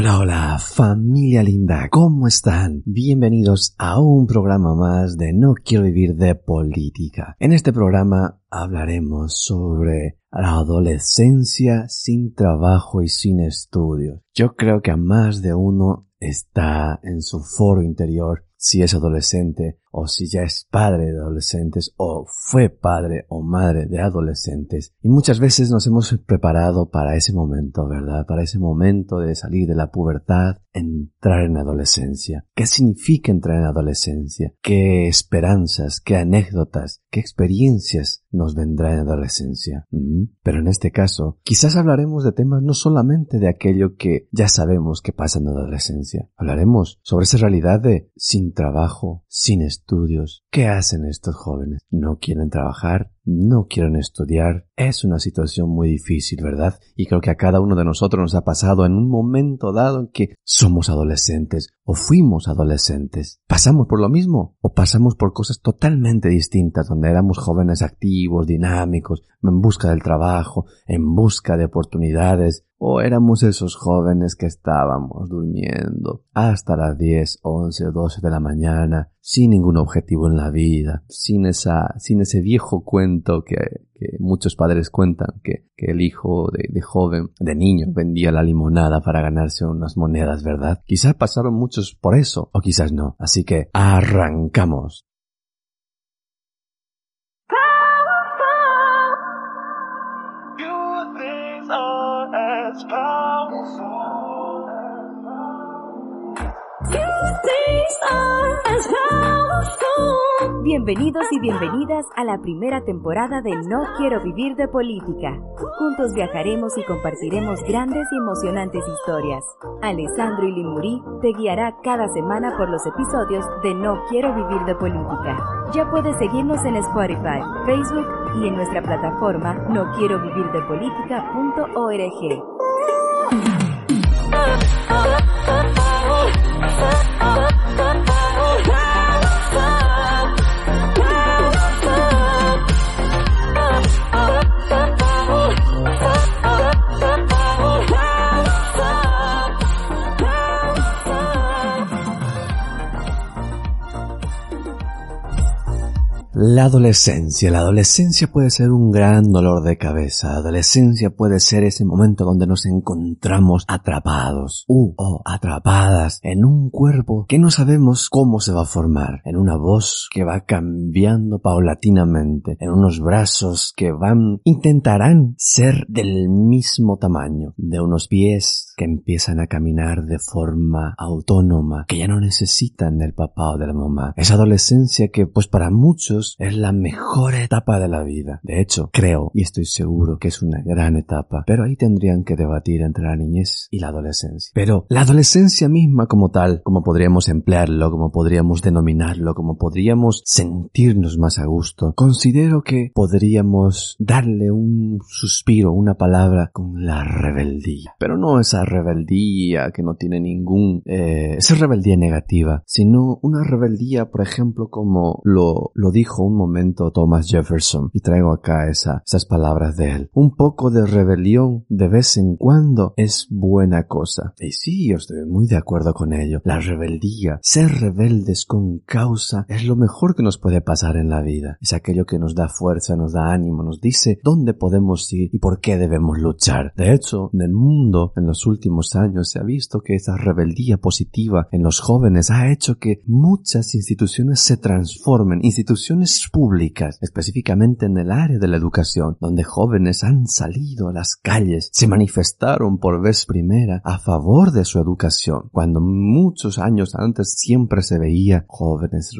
Hola, hola, familia linda, ¿cómo están? Bienvenidos a un programa más de No quiero vivir de política. En este programa hablaremos sobre la adolescencia sin trabajo y sin estudios. Yo creo que a más de uno está en su foro interior si es adolescente o si ya es padre de adolescentes o fue padre o madre de adolescentes. Y muchas veces nos hemos preparado para ese momento, ¿verdad? Para ese momento de salir de la pubertad, entrar en adolescencia. ¿Qué significa entrar en adolescencia? ¿Qué esperanzas, qué anécdotas, qué experiencias nos vendrá en adolescencia? Pero en este caso, quizás hablaremos de temas no solamente de aquello que ya sabemos que pasa en adolescencia. Hablaremos sobre esa realidad de sin trabajo, sin estudios. ¿Qué hacen estos jóvenes? ¿No quieren trabajar? No quieren estudiar. Es una situación muy difícil, ¿verdad? Y creo que a cada uno de nosotros nos ha pasado en un momento dado en que somos adolescentes o fuimos adolescentes. ¿Pasamos por lo mismo o pasamos por cosas totalmente distintas donde éramos jóvenes activos, dinámicos, en busca del trabajo, en busca de oportunidades, o éramos esos jóvenes que estábamos durmiendo hasta las 10, 11 o 12 de la mañana, sin ningún objetivo en la vida, sin esa, sin ese viejo cuento que, muchos padres cuentan, que, que el hijo de, de, joven, de niño, vendía la limonada para ganarse unas monedas, ¿verdad? Quizás pasaron muchos por eso, o quizás no. Así que arrancamos. Bienvenidos y bienvenidas a la primera temporada de No Quiero Vivir de Política. Juntos viajaremos y compartiremos grandes y emocionantes historias. Alessandro y Limuri te guiará cada semana por los episodios de No Quiero Vivir de Política. Ya puedes seguirnos en Spotify, Facebook y en nuestra plataforma no quiero vivir de política.org. La adolescencia. La adolescencia puede ser un gran dolor de cabeza. La adolescencia puede ser ese momento donde nos encontramos atrapados u o atrapadas en un cuerpo que no sabemos cómo se va a formar, en una voz que va cambiando paulatinamente, en unos brazos que van, intentarán ser del mismo tamaño, de unos pies que empiezan a caminar de forma autónoma, que ya no necesitan del papá o de la mamá. Esa adolescencia que pues para muchos es la mejor etapa de la vida. De hecho, creo y estoy seguro que es una gran etapa, pero ahí tendrían que debatir entre la niñez y la adolescencia. Pero la adolescencia misma como tal, como podríamos emplearlo, como podríamos denominarlo, como podríamos sentirnos más a gusto, considero que podríamos darle un suspiro, una palabra con la rebeldía. Pero no esa rebeldía que no tiene ningún, eh, esa rebeldía negativa, sino una rebeldía, por ejemplo, como lo, dijo un momento Thomas Jefferson y traigo acá esa, esas palabras de él. Un poco de rebelión de vez en cuando es buena cosa. Y sí, yo estoy muy de acuerdo con ello. La rebeldía, ser rebeldes con causa es lo mejor que nos puede pasar en la vida. Es aquello que nos da fuerza, nos da ánimo, nos dice dónde podemos ir y por qué debemos luchar. De hecho, en el mundo en los últimos años se ha visto que esa rebeldía positiva en los jóvenes ha hecho que muchas instituciones se transformen, instituciones públicas, específicamente en el área de la educación, donde jóvenes han salido a las calles, se manifestaron por vez primera a favor de su educación, cuando muchos años antes siempre se veía jóvenes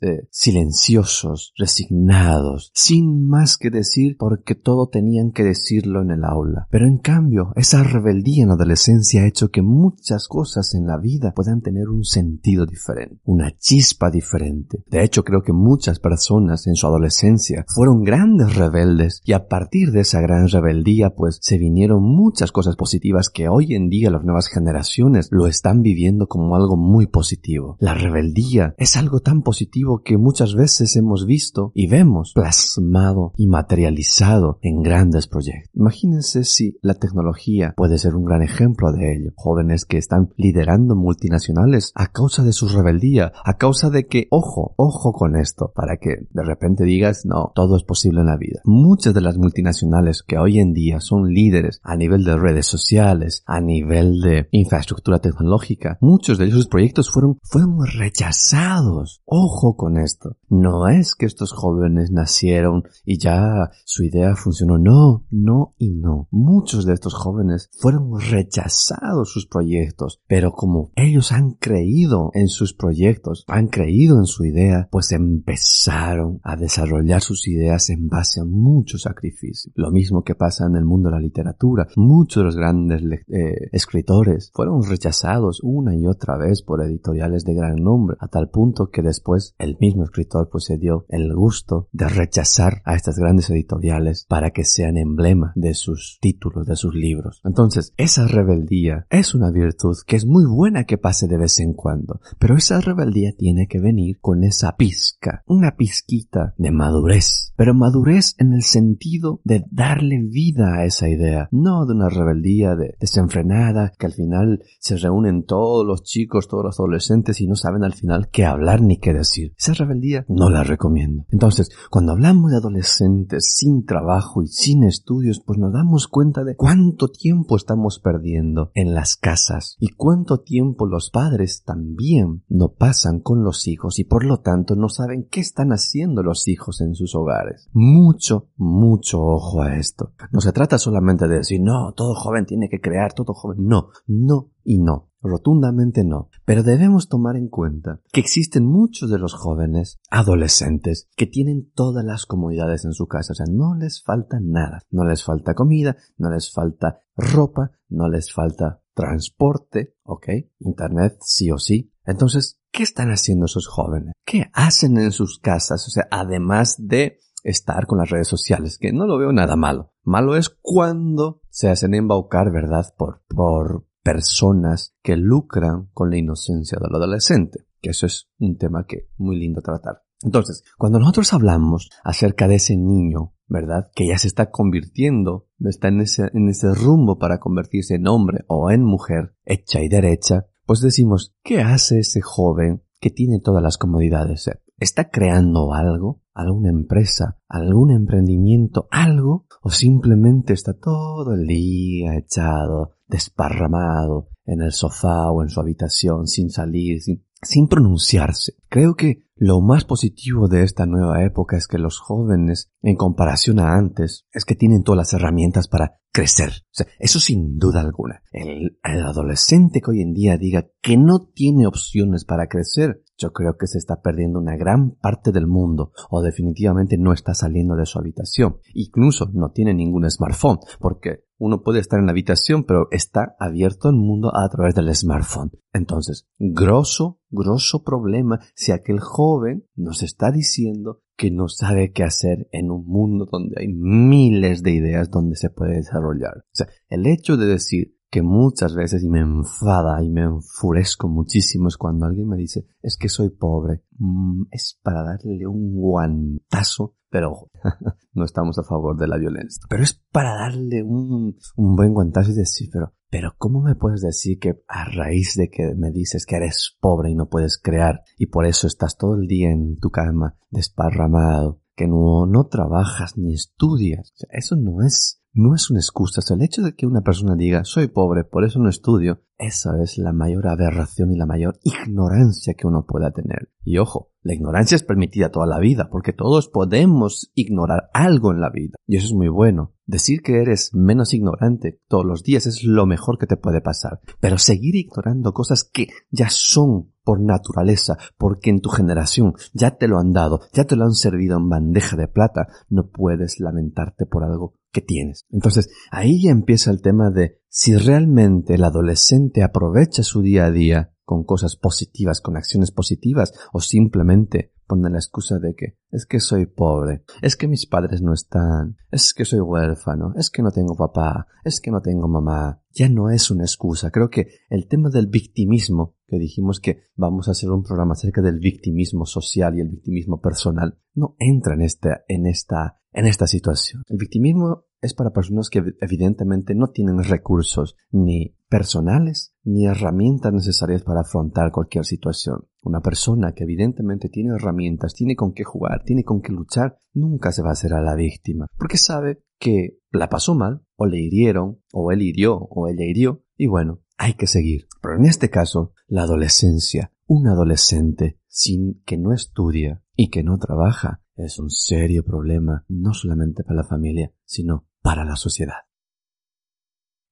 eh, silenciosos, resignados, sin más que decir porque todo tenían que decirlo en el aula. Pero en cambio, esa rebeldía en la adolescencia ha hecho que muchas cosas en la vida puedan tener un sentido diferente, una chispa diferente. De hecho, creo que muchas personas en su adolescencia fueron grandes rebeldes y a partir de esa gran rebeldía pues se vinieron muchas cosas positivas que hoy en día las nuevas generaciones lo están viviendo como algo muy positivo. La rebeldía es algo tan positivo que muchas veces hemos visto y vemos plasmado y materializado en grandes proyectos. Imagínense si la tecnología puede ser un gran ejemplo de ello. Jóvenes que están liderando multinacionales a causa de su rebeldía, a causa de que, ojo, ojo con esto, para que de repente digas, no, todo es posible en la vida. Muchas de las multinacionales que hoy en día son líderes a nivel de redes sociales, a nivel de infraestructura tecnológica, muchos de esos proyectos fueron, fueron rechazados. Ojo con esto. No es que estos jóvenes nacieron y ya su idea funcionó. No, no y no. Muchos de estos jóvenes fueron rechazados sus proyectos, pero como ellos han creído en sus proyectos, han creído en su idea, pues empezaron a desarrollar sus ideas en base a mucho sacrificio. Lo mismo que pasa en el mundo de la literatura. Muchos de los grandes eh, escritores fueron rechazados una y otra vez por editoriales de gran nombre, a tal punto que después el mismo escritor pues se dio el gusto de rechazar a estas grandes editoriales para que sean emblema de sus títulos, de sus libros. Entonces, esa rebeldía es una virtud que es muy buena que pase de vez en cuando, pero esa rebeldía tiene que venir con esa pizca, una pizquita de madurez, pero madurez en el sentido de darle vida a esa idea, no de una rebeldía de desenfrenada que al final se reúnen todos los chicos, todos los adolescentes y no saben al final qué hablar ni qué decir. Esa rebeldía no la recomiendo. Entonces, cuando hablamos de adolescentes sin trabajo y sin estudios, pues nos damos cuenta de cuánto tiempo estamos perdiendo en las casas y cuánto tiempo los padres también no pasan con los hijos y por lo tanto no saben qué están haciendo los hijos en sus hogares. Mucho, mucho ojo a esto. No se trata solamente de decir, no, todo joven tiene que crear, todo joven. No, no y no. Rotundamente no. Pero debemos tomar en cuenta que existen muchos de los jóvenes adolescentes que tienen todas las comodidades en su casa. O sea, no les falta nada. No les falta comida, no les falta ropa, no les falta transporte, ¿ok? Internet sí o sí. Entonces, ¿qué están haciendo esos jóvenes? ¿Qué hacen en sus casas? O sea, además de estar con las redes sociales, que no lo veo nada malo. Malo es cuando se hacen embaucar, ¿verdad? Por, por personas que lucran con la inocencia del adolescente, que eso es un tema que muy lindo tratar. Entonces, cuando nosotros hablamos acerca de ese niño, ¿verdad? Que ya se está convirtiendo, está en ese, en ese rumbo para convertirse en hombre o en mujer, hecha y derecha, pues decimos, ¿qué hace ese joven que tiene todas las comodidades? ¿Está creando algo? ¿Alguna empresa? ¿Algún emprendimiento? ¿Algo? ¿O simplemente está todo el día echado desparramado en el sofá o en su habitación sin salir, sin, sin pronunciarse. Creo que lo más positivo de esta nueva época es que los jóvenes, en comparación a antes, es que tienen todas las herramientas para crecer. Eso sin duda alguna. El, el, adolescente que hoy en día diga que no tiene opciones para crecer, yo creo que se está perdiendo una gran parte del mundo o definitivamente no está saliendo de su habitación. Incluso no tiene ningún smartphone porque uno puede estar en la habitación pero está abierto al mundo a través del smartphone. Entonces, grosso, grosso problema si aquel joven nos está diciendo que no sabe qué hacer en un mundo donde hay miles de ideas donde se puede desarrollar. O sea, el hecho de decir que muchas veces y me enfada y me enfurezco muchísimo es cuando alguien me dice es que soy pobre. Mm, es para darle un guantazo, pero no estamos a favor de la violencia. Pero es para darle un, un buen guantazo y decir, pero, pero ¿cómo me puedes decir que a raíz de que me dices que eres pobre y no puedes crear y por eso estás todo el día en tu cama desparramado, que no, no trabajas ni estudias? eso no es no es una excusa. el hecho de que una persona diga soy pobre, por eso no estudio, esa es la mayor aberración y la mayor ignorancia que uno pueda tener. Y ojo, la ignorancia es permitida toda la vida, porque todos podemos ignorar algo en la vida. Y eso es muy bueno. Decir que eres menos ignorante todos los días es lo mejor que te puede pasar. Pero seguir ignorando cosas que ya son por naturaleza, porque en tu generación ya te lo han dado, ya te lo han servido en bandeja de plata, no puedes lamentarte por algo que tienes. Entonces, ahí ya empieza el tema de si realmente el adolescente aprovecha su día a día con cosas positivas, con acciones positivas, o simplemente pone la excusa de que es que soy pobre, es que mis padres no están, es que soy huérfano, es que no tengo papá, es que no tengo mamá. Ya no es una excusa. Creo que el tema del victimismo, que dijimos que vamos a hacer un programa acerca del victimismo social y el victimismo personal, no entra en esta, en esta, en esta situación. El victimismo es para personas que evidentemente no tienen recursos ni personales ni herramientas necesarias para afrontar cualquier situación. Una persona que evidentemente tiene herramientas, tiene con qué jugar, tiene con qué luchar, nunca se va a hacer a la víctima, porque sabe que la pasó mal, o le hirieron, o él hirió, o ella hirió, y bueno, hay que seguir. Pero en este caso, la adolescencia, un adolescente sin que no estudia y que no trabaja, es un serio problema no solamente para la familia, sino para la sociedad.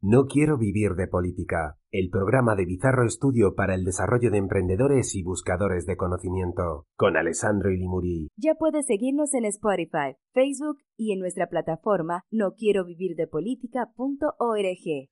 No quiero vivir de política, el programa de Bizarro Estudio para el desarrollo de emprendedores y buscadores de conocimiento, con Alessandro Ilimuri. Ya puedes seguirnos en Spotify, Facebook y en nuestra plataforma no quiero vivir de política.org.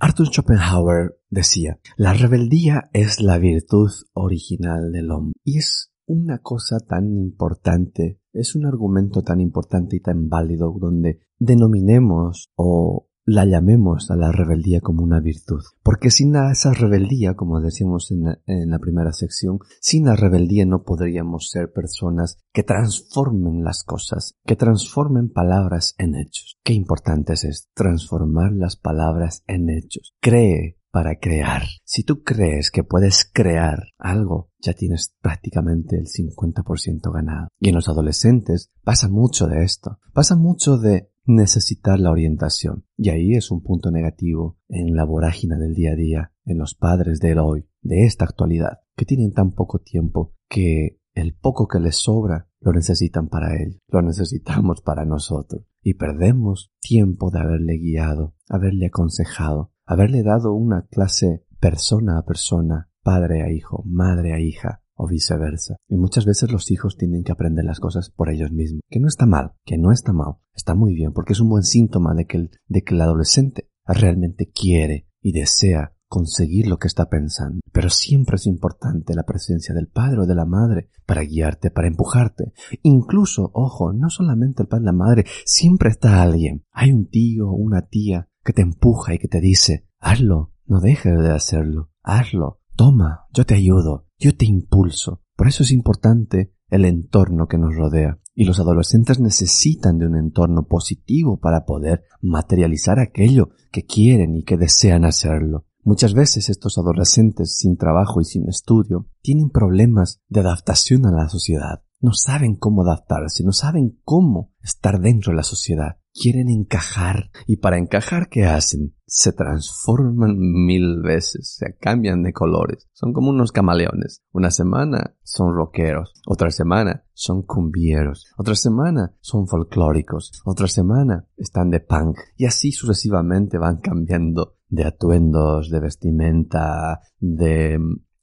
Arthur Schopenhauer decía, la rebeldía es la virtud original del hombre y es una cosa tan importante, es un argumento tan importante y tan válido donde denominemos o la llamemos a la rebeldía como una virtud. Porque sin esa rebeldía, como decíamos en la, primera sección, sin la rebeldía no podríamos ser personas que transformen las cosas, que transformen palabras en hechos. Qué importante es transformar las palabras en hechos. Cree para crear. Si tú crees que puedes crear algo, ya tienes prácticamente el 50% ganado. Y en los adolescentes pasa mucho de esto. Pasa mucho de necesitar la orientación. Y ahí es un punto negativo en la vorágine del día a día, en los padres del hoy, de esta actualidad, que tienen tan poco tiempo que el poco que les sobra lo necesitan para él, lo necesitamos para nosotros. Y perdemos tiempo de haberle guiado, haberle aconsejado, haberle dado una clase persona a persona, padre a hijo, madre a hija, o viceversa. Y muchas veces los hijos tienen que aprender las cosas por ellos mismos. Que no está mal, que no está mal, está muy bien, porque es un buen síntoma de que el, de que el adolescente realmente quiere y desea conseguir lo que está pensando. Pero siempre es importante la presencia del padre o de la madre para guiarte, para empujarte. Incluso, ojo, no solamente el padre o la madre, siempre está alguien. Hay un tío o una tía que te empuja y que te dice, hazlo, no dejes de hacerlo, hazlo, toma, yo te ayudo, yo te impulso. Por eso es importante el entorno que nos rodea. Y los adolescentes necesitan de un entorno positivo para poder materializar aquello que quieren y que desean hacerlo. Muchas veces estos adolescentes sin trabajo y sin estudio tienen problemas de adaptación a la sociedad. No saben cómo adaptarse, no saben cómo estar dentro de la sociedad quieren encajar. Y para encajar, ¿qué hacen? Se transforman mil veces, se cambian de colores. Son como unos camaleones. Una semana son rockeros, otra semana son cumbieros, otra semana son folclóricos, otra semana están de punk. Y así sucesivamente van cambiando de atuendos, de vestimenta, de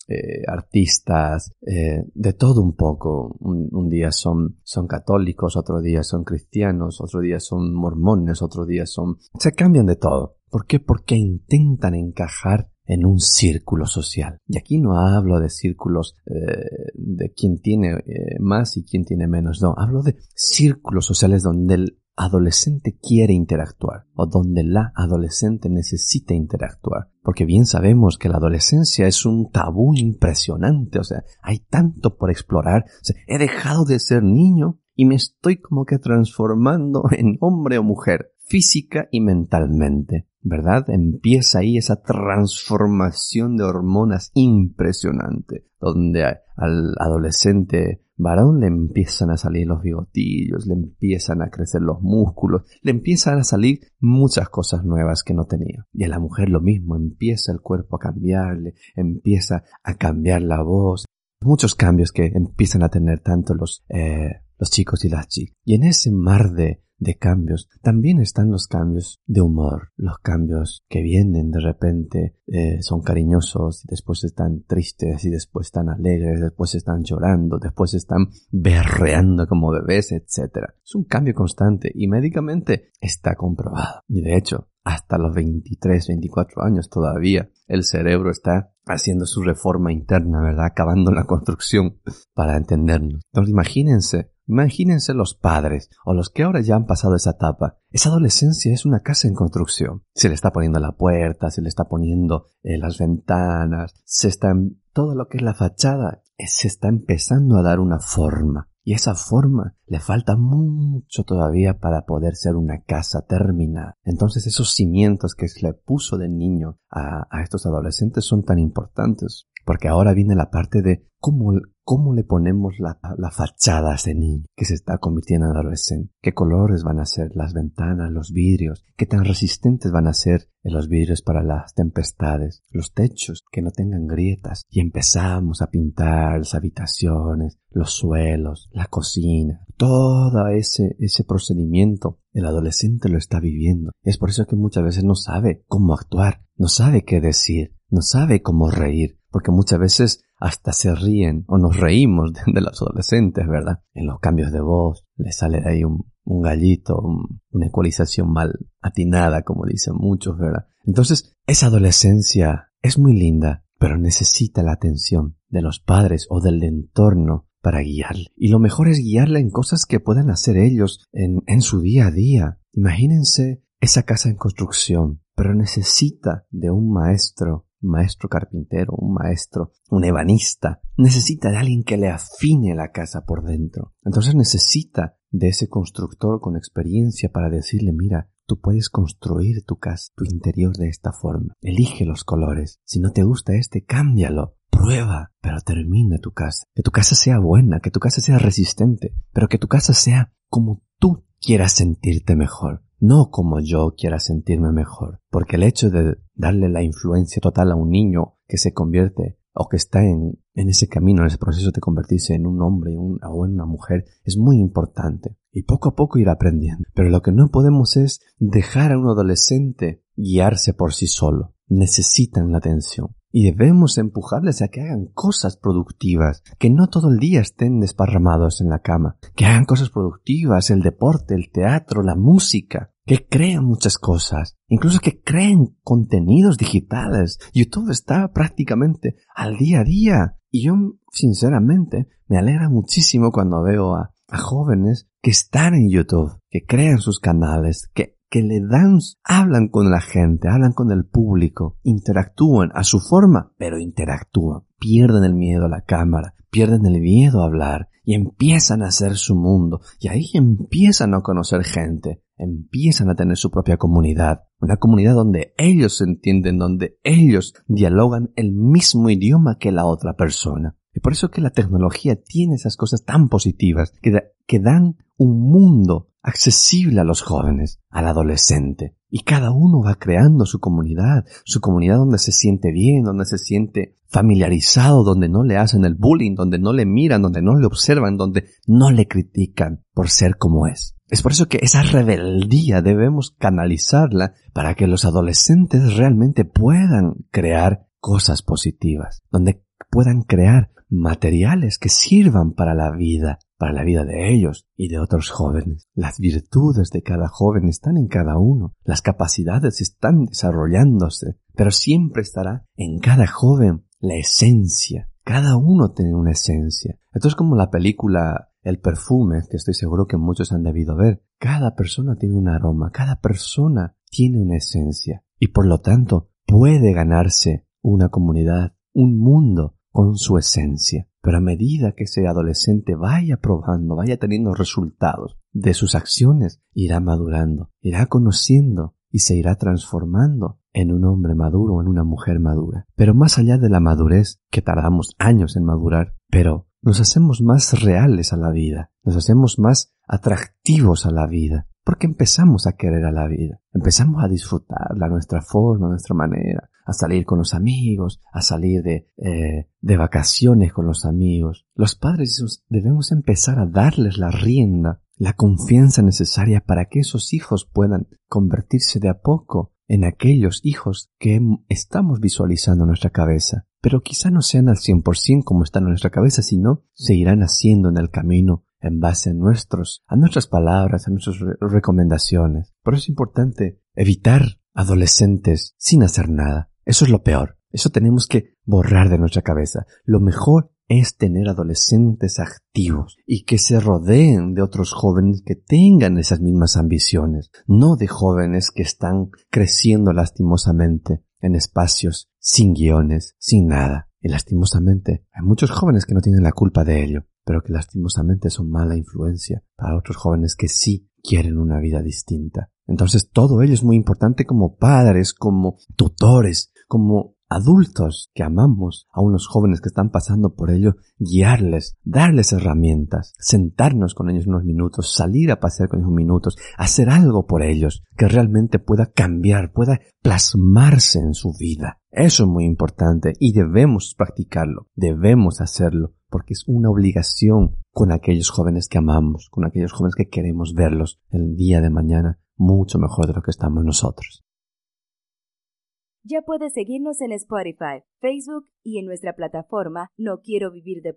eh, artistas, eh, de todo un poco. Un, día son, son católicos, otro día son cristianos, otro día son mormones, otro día son... Se cambian de todo. ¿Por qué? Porque intentan encajar en un círculo social. Y aquí no hablo de círculos eh, de quien tiene más y quien tiene menos, no, hablo de círculos sociales donde el adolescente quiere interactuar o donde la adolescente necesita interactuar. Porque bien sabemos que la adolescencia es un tabú impresionante, o sea, hay tanto por explorar. he dejado de ser niño y me estoy como que transformando en hombre o mujer, física y mentalmente. ¿Verdad? Empieza ahí esa transformación de hormonas impresionante, donde al adolescente varón le empiezan a salir los bigotillos, le empiezan a crecer los músculos, le empiezan a salir muchas cosas nuevas que no tenía. Y a la mujer lo mismo, empieza el cuerpo a cambiarle, empieza a cambiar la voz, muchos cambios que empiezan a tener tanto los, eh, los chicos y las chicas. Y en ese mar de de cambios. También están los cambios de humor, los cambios que vienen de repente, eh, son cariñosos, después están tristes y después están alegres, después están llorando, después están berreando como bebés, etc. Es un cambio constante y médicamente está comprobado. Y de hecho, hasta los 23, 24 años todavía el cerebro está haciendo su reforma interna, ¿verdad? Acabando la construcción para entendernos. Entonces imagínense Imagínense los padres o los que ahora ya han pasado esa etapa. Esa adolescencia es una casa en construcción. Se le está poniendo la puerta, se le está poniendo eh, las ventanas, se está todo lo que es la fachada, eh, se está empezando a dar una forma. Y esa forma le falta mucho todavía para poder ser una casa terminada. Entonces esos cimientos que se le puso de niño a estos adolescentes son tan importantes. Porque ahora viene la parte de cómo, cómo le ponemos la, la, fachada a ese que se está convirtiendo en adolescente. ¿Qué colores van a ser las ventanas, los vidrios? ¿Qué tan resistentes van a ser los vidrios para las tempestades? Los techos que no tengan grietas. Y empezamos a pintar las habitaciones, los suelos, la cocina. Todo ese, ese procedimiento el adolescente lo está viviendo. Es por eso que muchas veces no sabe cómo actuar, no sabe qué decir, no sabe cómo reír, porque muchas veces hasta se ríen o nos reímos de, los adolescentes, ¿verdad? En los cambios de voz, le sale de ahí un, gallito, una ecualización mal atinada, como dicen muchos, ¿verdad? Entonces, esa adolescencia es muy linda, pero necesita la atención de los padres o del entorno para guiarle. Y lo mejor es guiarla en cosas que puedan hacer ellos en su día a día. Imagínense esa casa en construcción, pero necesita de un maestro maestro carpintero, un maestro, un ebanista, necesita de alguien que le afine la casa por dentro. Entonces necesita de ese constructor con experiencia para decirle, mira, tú puedes construir tu casa, tu interior de esta forma. Elige los colores. Si no te gusta este, cámbialo. Prueba, pero termina tu casa. Que tu casa sea buena, que tu casa sea resistente, pero que tu casa sea como tú quieras sentirte mejor no como yo quiera sentirme mejor, porque el hecho de darle la influencia total a un niño que se convierte o que está en, ese camino, en ese proceso de convertirse en un hombre o en una mujer, es muy importante. Y poco a poco ir aprendiendo. Pero lo que no podemos es dejar a un adolescente guiarse por sí solo. Necesitan la atención y debemos empujarles a que hagan cosas productivas, que no todo el día estén desparramados en la cama, que hagan cosas productivas, el deporte, el teatro, la música, que crean muchas cosas, incluso que creen contenidos digitales. YouTube está prácticamente al día a día. Y yo, sinceramente, me alegra muchísimo cuando veo a, a jóvenes que están en YouTube, que crean sus canales, que que le dan, hablan con la gente, hablan con el público, interactúan a su forma, pero interactúan, pierden el miedo a la cámara, pierden el miedo a hablar y empiezan a hacer su mundo y ahí empiezan a conocer gente, empiezan a tener su propia comunidad, una comunidad donde ellos se entienden, donde ellos dialogan el mismo idioma que la otra persona. Y por eso que la tecnología tiene esas cosas tan positivas que, dan un mundo accesible a los jóvenes, al adolescente. Y cada uno va creando su comunidad, su comunidad donde se siente bien, donde se siente familiarizado, donde no le hacen el bullying, donde no le miran, donde no le observan, donde no le critican por ser como es. Es por eso que esa rebeldía debemos canalizarla para que los adolescentes realmente puedan crear cosas positivas, donde puedan crear materiales que sirvan para la vida, para la vida de ellos y de otros jóvenes. Las virtudes de cada joven están en cada uno, las capacidades están desarrollándose, pero siempre estará en cada joven la esencia. Cada uno tiene una esencia. Esto es como la película El perfume, que estoy seguro que muchos han debido ver. Cada persona tiene un aroma, cada persona tiene una esencia y por lo tanto puede ganarse una comunidad, un mundo con su esencia. Pero a medida que ese adolescente vaya probando, vaya teniendo resultados de sus acciones, irá madurando, irá conociendo y se irá transformando en un hombre maduro o en una mujer madura. Pero más allá de la madurez, que tardamos años en madurar, pero nos hacemos más reales a la vida, nos hacemos más atractivos a la vida, porque empezamos a querer a la vida, empezamos a disfrutarla a nuestra forma, a nuestra manera, a salir con los amigos, a salir de, eh, de vacaciones con los amigos. Los padres debemos empezar a darles la rienda, la confianza necesaria para que esos hijos puedan convertirse de a poco en aquellos hijos que estamos visualizando en nuestra cabeza, pero quizá no sean al 100% como están en nuestra cabeza, sino se irán haciendo en el camino en base a nuestros, a nuestras palabras, a nuestras recomendaciones. Por eso es importante evitar adolescentes sin hacer nada. Eso es lo peor. Eso tenemos que borrar de nuestra cabeza. Lo mejor es tener adolescentes activos y que se rodeen de otros jóvenes que tengan esas mismas ambiciones, no de jóvenes que están creciendo lastimosamente en espacios sin guiones, sin nada. Y lastimosamente hay muchos jóvenes que no tienen la culpa de ello. pero que lastimosamente son mala influencia para otros jóvenes que sí quieren una vida distinta. Entonces todo ello es muy importante como padres, como tutores, como adultos que amamos a unos jóvenes que están pasando por ello, guiarles, darles herramientas, sentarnos con ellos unos minutos, salir a pasear con ellos unos minutos, hacer algo por ellos que realmente pueda cambiar, pueda plasmarse en su vida. Eso es muy importante y debemos practicarlo, debemos hacerlo, porque es una obligación con aquellos jóvenes que amamos, con aquellos jóvenes que queremos verlos el día de mañana mucho mejor de lo que estamos nosotros. Ya puedes seguirnos en Spotify, Facebook y en nuestra plataforma no quiero vivir de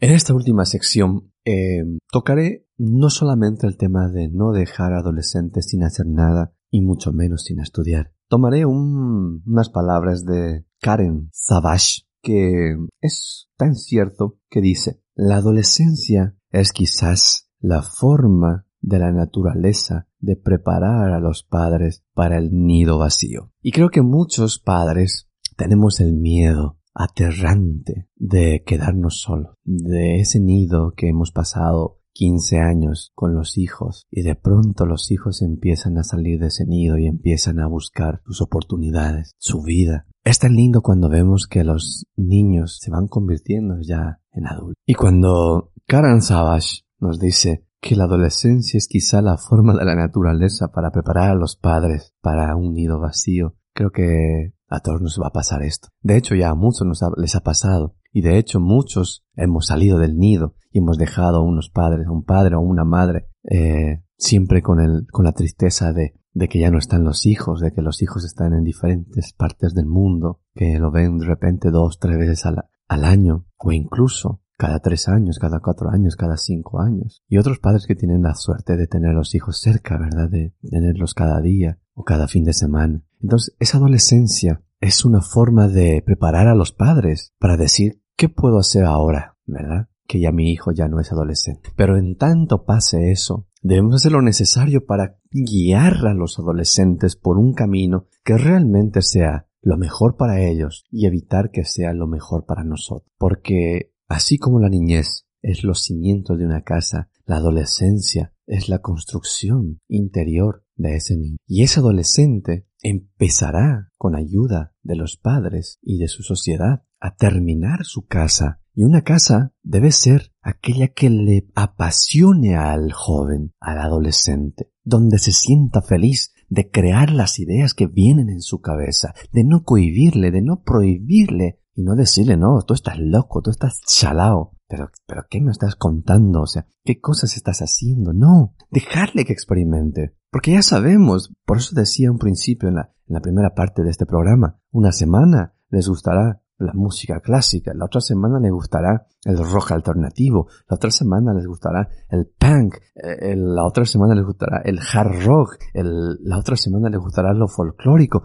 En esta última sección eh, tocaré no solamente el tema de no dejar adolescentes sin hacer nada y mucho menos sin estudiar. Tomaré unas palabras de Karen Savage que es tan cierto que dice, la adolescencia es quizás la forma de la naturaleza de preparar a los padres para el nido vacío. Y creo que muchos padres tenemos el miedo aterrante de quedarnos solos, de ese nido que hemos pasado 15 años con los hijos y de pronto los hijos empiezan a salir de ese nido y empiezan a buscar sus oportunidades, su vida. Es tan lindo cuando vemos que los niños se van convirtiendo ya en adultos. Y cuando Karen Savage nos dice que la adolescencia es quizá la forma de la naturaleza para preparar a los padres para un nido vacío. Creo que a todos nos va a pasar esto. De hecho, ya a muchos nos les ha pasado. Y de hecho, muchos hemos salido del nido y hemos dejado a unos padres, a un padre o una madre, eh, siempre con el, con la tristeza de, que ya no están los hijos, de que los hijos están en diferentes partes del mundo, que lo ven de repente dos, tres veces al año, o incluso cada tres años, cada cuatro años, cada cinco años. Y otros padres que tienen la suerte de tener los hijos cerca, ¿verdad? De tenerlos cada día o cada fin de semana. Entonces, esa adolescencia es una forma de preparar a los padres para decir, ¿qué puedo hacer ahora? ¿Verdad? Que ya mi hijo ya no es adolescente. Pero en tanto pase eso, debemos hacer lo necesario para guiar a los adolescentes por un camino que realmente sea lo mejor para ellos y evitar que sea lo mejor para nosotros. Porque Así como la niñez es los cimientos de una casa, la adolescencia es la construcción interior de ese niño. Y ese adolescente empezará, con ayuda de los padres y de su sociedad, a terminar su casa. Y una casa debe ser aquella que le apasione al joven, al adolescente, donde se sienta feliz de crear las ideas que vienen en su cabeza, de no cohibirle, de no prohibirle y no decirle, no, tú estás loco, tú estás chalao. Pero, pero, ¿qué me estás contando? O sea, ¿qué cosas estás haciendo? No, dejarle que experimente. Porque ya sabemos, por eso decía un principio en la, en la primera parte de este programa, una semana les gustará la música clásica, la otra semana les gustará el rock alternativo, la otra semana les gustará el punk, eh, la otra semana les gustará el hard rock, la otra semana les gustará lo folclórico.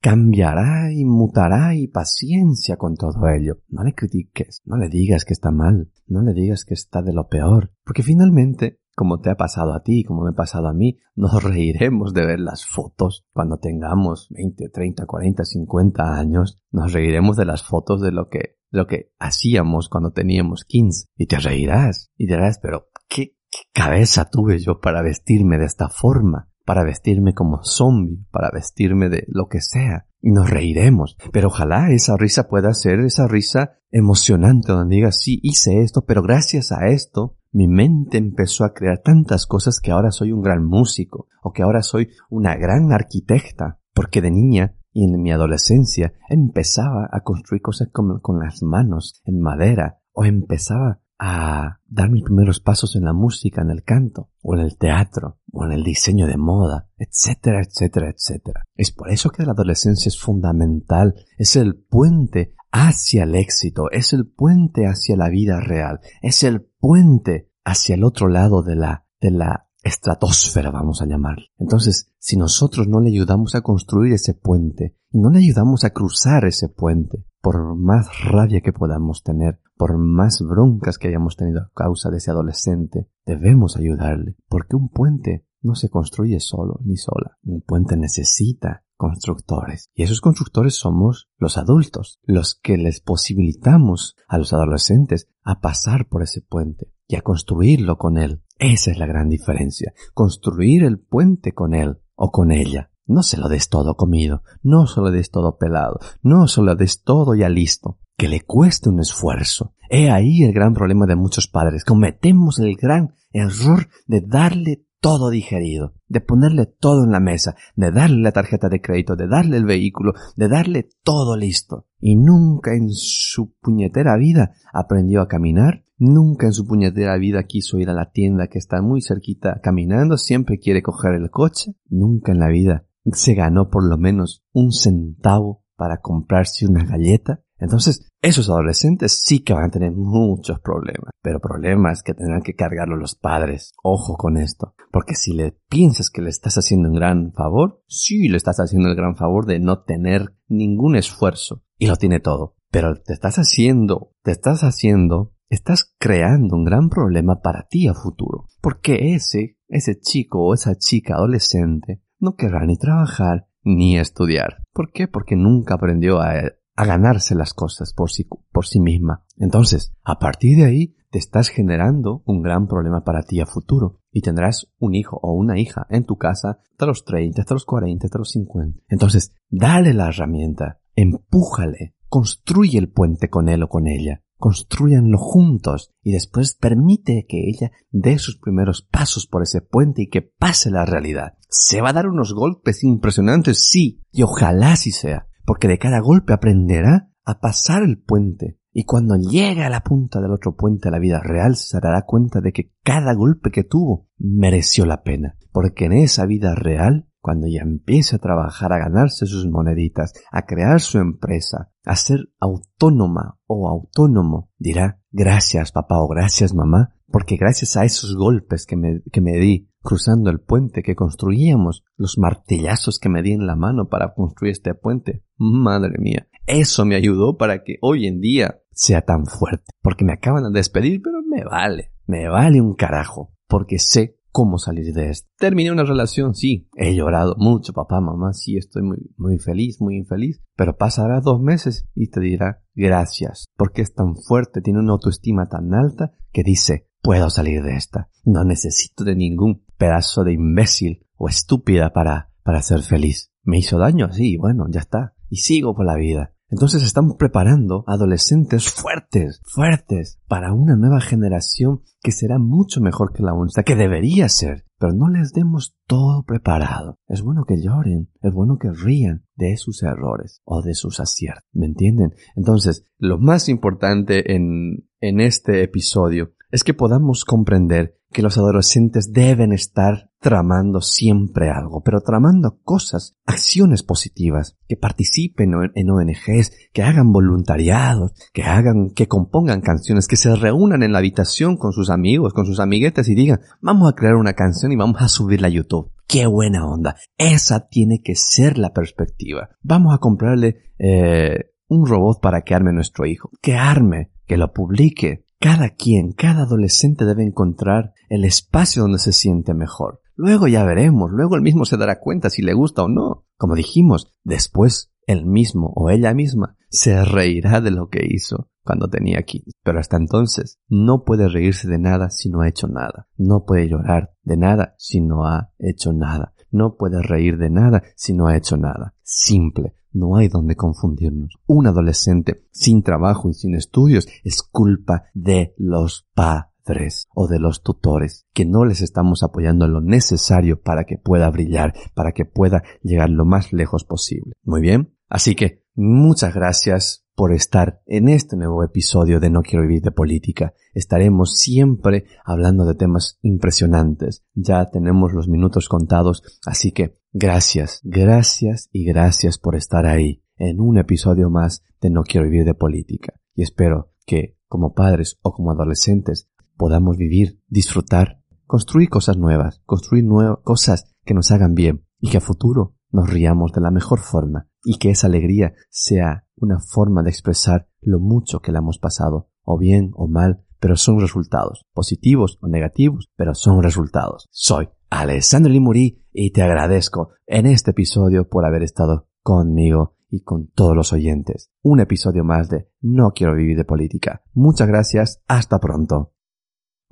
cambiará y mutará y paciencia con todo ello. No le critiques, no le digas que está mal, no le digas que está de lo peor, porque finalmente como te ha pasado a ti, como me ha pasado a mí, nos reiremos de ver las fotos cuando tengamos 20, 30, 40, 50 años, nos reiremos de las fotos de lo que, lo que hacíamos cuando teníamos 15 y te reirás y dirás, pero ¿qué, qué cabeza tuve yo para vestirme de esta forma? para vestirme como zombie, para vestirme de lo que sea. Y nos reiremos. Pero ojalá esa risa pueda ser esa risa emocionante donde digas, sí, hice esto, pero gracias a esto mi mente empezó a crear tantas cosas que ahora soy un gran músico o que ahora soy una gran arquitecta, porque de niña y en mi adolescencia empezaba a construir cosas con, con las manos, en madera, o empezaba a dar mis primeros pasos en la música, en el canto, o en el teatro, o en el diseño de moda, etcétera, etcétera, etcétera. Es por eso que la adolescencia es fundamental, es el puente hacia el éxito, es el puente hacia la vida real, es el puente hacia el otro lado de la, de la estratosfera, vamos a llamar. Entonces, si nosotros no le ayudamos a construir ese puente y no le ayudamos a cruzar ese puente, por más rabia que podamos tener, por más broncas que hayamos tenido a causa de ese adolescente, debemos ayudarle, porque un puente no se construye solo ni sola. Un puente necesita constructores. Y esos constructores somos los adultos, los que les posibilitamos a los adolescentes a pasar por ese puente y a construirlo con él. Esa es la gran diferencia. Construir el puente con él o con ella. No se lo des todo comido, no se lo des todo pelado, no se lo des todo ya listo. Que le cueste un esfuerzo. He ahí el gran problema de muchos padres. Cometemos el gran error de darle todo digerido, de ponerle todo en la mesa, de darle la tarjeta de crédito, de darle el vehículo, de darle todo listo. Y nunca en su puñetera vida aprendió a caminar, nunca en su puñetera vida quiso ir a la tienda que está muy cerquita caminando, siempre quiere coger el coche, nunca en la vida se ganó por lo menos un centavo para comprarse una galleta, entonces, esos adolescentes sí que van a tener muchos problemas, pero problemas que tendrán que cargarlo los padres. Ojo con esto, porque si le piensas que le estás haciendo un gran favor, sí le estás haciendo el gran favor de no tener ningún esfuerzo y lo tiene todo. Pero te estás haciendo, te estás haciendo, estás creando un gran problema para ti a futuro, porque ese, ese chico o esa chica adolescente no querrá ni trabajar ni estudiar. ¿Por qué? Porque nunca aprendió a a ganarse las cosas por sí, por sí misma. Entonces, a partir de ahí, te estás generando un gran problema para ti a futuro y tendrás un hijo o una hija en tu casa hasta los 30, hasta los 40, hasta los 50. Entonces, dale la herramienta, empújale, construye el puente con él o con ella, construyanlo juntos y después permite que ella dé sus primeros pasos por ese puente y que pase la realidad. Se va a dar unos golpes impresionantes, sí, y ojalá sí sea, porque de cada golpe aprenderá a pasar el puente. Y cuando llegue a la punta del otro puente a la vida real se dará cuenta de que cada golpe que tuvo mereció la pena. Porque en esa vida real, cuando ya empiece a trabajar, a ganarse sus moneditas, a crear su empresa, a ser autónoma o autónomo, dirá gracias papá o gracias mamá, porque gracias a esos golpes que me, que me di cruzando el puente que construíamos, los martillazos que me di en la mano para construir este puente. Madre mía, eso me ayudó para que hoy en día sea tan fuerte, porque me acaban de despedir, pero me vale, me vale un carajo, porque sé cómo salir de esto. Terminé una relación, sí, he llorado mucho, papá, mamá, sí, estoy muy, muy feliz, muy infeliz, pero pasará dos meses y te dirá gracias, porque es tan fuerte, tiene una autoestima tan alta que dice, puedo salir de esta, no necesito de ningún pedazo de imbécil o estúpida para, para ser feliz. Me hizo daño, sí, bueno, ya está. Y sigo por la vida. Entonces estamos preparando adolescentes fuertes, fuertes, para una nueva generación que será mucho mejor que la nuestra, que debería ser. Pero no les demos todo preparado. Es bueno que lloren, es bueno que rían de sus errores o de sus aciertos. ¿Me entienden? Entonces, lo más importante en, en este episodio es que podamos comprender que los adolescentes deben estar tramando siempre algo, pero tramando cosas, acciones positivas, que participen en ONGs, que hagan voluntariados, que hagan, que compongan canciones, que se reúnan en la habitación con sus amigos, con sus amiguetes y digan, vamos a crear una canción y vamos a subirla a YouTube. ¡Qué buena onda! Esa tiene que ser la perspectiva. Vamos a comprarle eh, un robot para que arme nuestro hijo. Que arme, que lo publique, cada quien, cada adolescente debe encontrar el espacio donde se siente mejor. Luego ya veremos, luego él mismo se dará cuenta si le gusta o no. Como dijimos, después él mismo o ella misma se reirá de lo que hizo cuando tenía 15. Pero hasta entonces no puede reírse de nada si no ha hecho nada. No puede llorar de nada si no ha hecho nada. No puede reír de nada si no ha hecho nada. Simple. No hay donde confundirnos. Un adolescente sin trabajo y sin estudios es culpa de los padres o de los tutores, que no les estamos apoyando lo necesario para que pueda brillar, para que pueda llegar lo más lejos posible. Muy bien. Así que muchas gracias por estar en este nuevo episodio de No quiero vivir de política. Estaremos siempre hablando de temas impresionantes. Ya tenemos los minutos contados, así que gracias, gracias y gracias por estar ahí en un episodio más de No quiero vivir de política. Y espero que como padres o como adolescentes podamos vivir, disfrutar, construir cosas nuevas, construir cosas que nos hagan bien y que a futuro nos riamos de la mejor forma y que esa alegría sea una forma de expresar lo mucho que la hemos pasado, o bien o mal, pero son resultados, positivos o negativos, pero son resultados. Soy Alessandro Limuri y te agradezco en este episodio por haber estado conmigo y con todos los oyentes. Un episodio más de No quiero vivir de política. Muchas gracias, hasta pronto.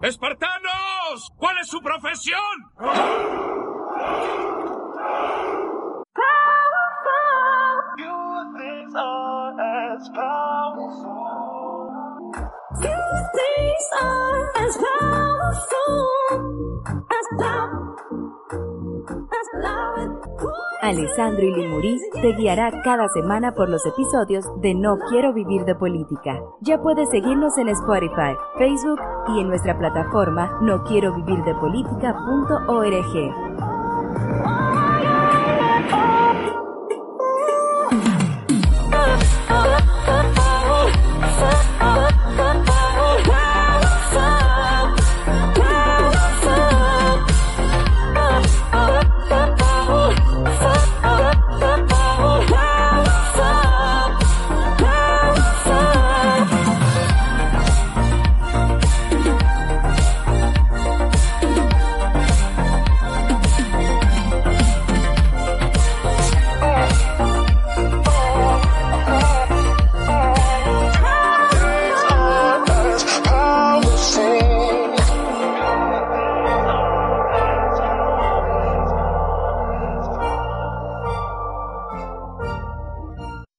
¡Espartanos! ¿Cuál es su profesión? Alessandro Ilimurí te guiará cada semana por los episodios de No Quiero Vivir de Política. Ya puedes seguirnos en Spotify, Facebook y en nuestra plataforma no